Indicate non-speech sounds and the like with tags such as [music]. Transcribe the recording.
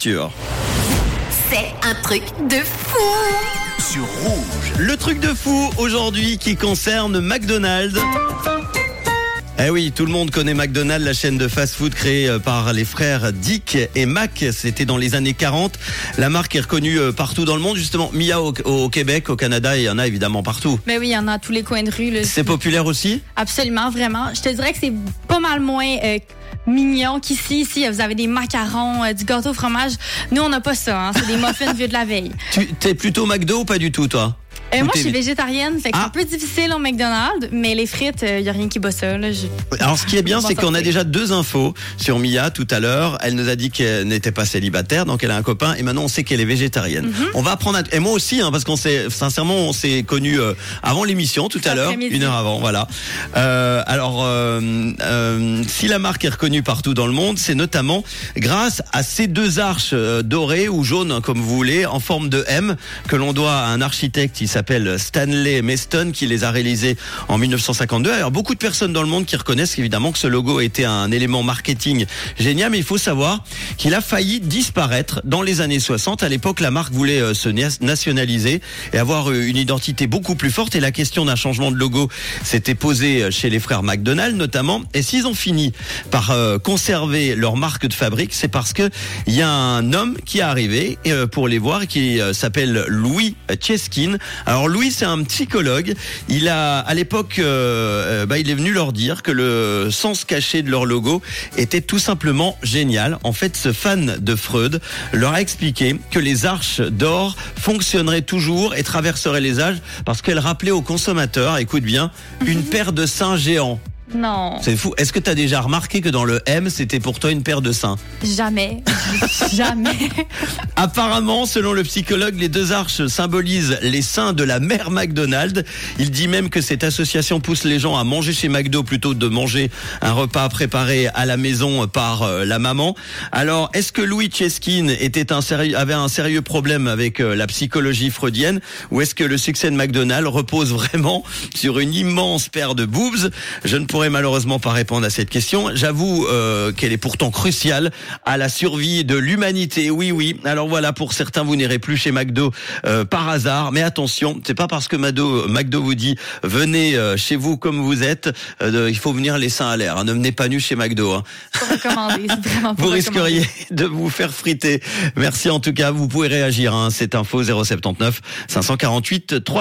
C'est un truc de fou sur rouge. Le truc de fou aujourd'hui qui concerne McDonald's. Eh oui, tout le monde connaît McDonald's, la chaîne de fast-food créée euh, par les frères Dick et Mac. C'était dans les années 40. La marque est reconnue euh, partout dans le monde. Justement, Mia au, au Québec, au Canada, il y en a évidemment partout. Mais oui, il y en a à tous les coins de rue. C'est populaire aussi? Absolument, vraiment. Je te dirais que c'est pas mal moins euh, mignon qu'ici. Ici, vous avez des macarons, euh, du gâteau au fromage. Nous, on n'a pas ça. hein. C'est des [laughs] muffins vieux de la veille. Tu t'es plutôt McDo ou pas du tout, toi? Euh, moi, je suis végétarienne, fait que Ah. c'est un peu difficile au McDonald's, mais les frites, il n'y a rien qui bat ça. Là. Je- Alors, ce qui est bien, [laughs] c'est qu'on a déjà deux infos sur Mia tout à l'heure. Elle nous a dit qu'elle n'était pas célibataire, donc elle a un copain, et maintenant on sait qu'elle est végétarienne. Mhm. On va apprendre, à... et moi aussi, hein, parce qu'on s'est, sincèrement, on s'est connus euh, avant l'émission, tout à l'heure, une heure avant, voilà. Euh, alors, euh, euh, si la marque est reconnue partout dans le monde, c'est notamment grâce à ces deux arches euh, dorées ou jaunes, hein, comme vous voulez, en forme de M, que l'on doit à un architecte qui s'appelle Stanley Meston, qui les a réalisés en 1952. Alors, beaucoup de personnes dans le monde qui reconnaissent évidemment que ce logo été un élément marketing génial, mais il faut savoir qu'il a failli disparaître dans les années 60. À l'époque, la marque voulait euh, se na- nationaliser et avoir euh, une identité beaucoup plus forte. Et la question d'un changement de logo s'était posée euh, chez les frères McDonald notamment. Et s'ils ont fini par conserver leur marque de fabrique, c'est parce que il y a un homme qui est arrivé pour les voir qui s'appelle Louis Cheskin. Alors Louis, c'est un psychologue. Il a à l'époque, euh, euh, bah, il est venu leur dire que le sens caché de leur logo était tout simplement génial. En fait, ce fan de Freud leur a expliqué que les arches d'or fonctionneraient toujours et traverseraient les âges parce qu'elles rappelaient aux consommateurs, écoute bien, une paire de seins géants. Non, C'est fou. Est-ce que tu as déjà remarqué que dans le M, c'était pour toi une paire de seins jamais. [laughs] jamais. Apparemment, selon le psychologue, les deux arches symbolisent les seins de la mère McDonald. Il dit même que cette association pousse les gens à manger chez McDo plutôt que de manger un repas préparé à la maison par euh, la maman. Alors, est-ce que Louis Cheskin était un sérieux, avait un sérieux problème avec euh, la psychologie freudienne ou est-ce que le succès de McDonald's repose vraiment sur une immense paire de boobs? Je ne pourrais malheureusement pas répondre à cette question. J'avoue euh, qu'elle est pourtant cruciale à la survie de l'humanité. Oui, oui. Alors voilà, pour certains, vous n'irez plus chez McDo euh, par hasard, mais attention, c'est pas parce que McDo, McDo vous dit venez euh, chez vous comme vous êtes, euh, il faut venir les seins à l'air. hein. Ne venez pas nu chez McDo. hein. Vraiment [laughs] Vous risqueriez de vous faire friter. Merci en tout cas. Vous pouvez réagir. Hein. C'est info 079 548 3000.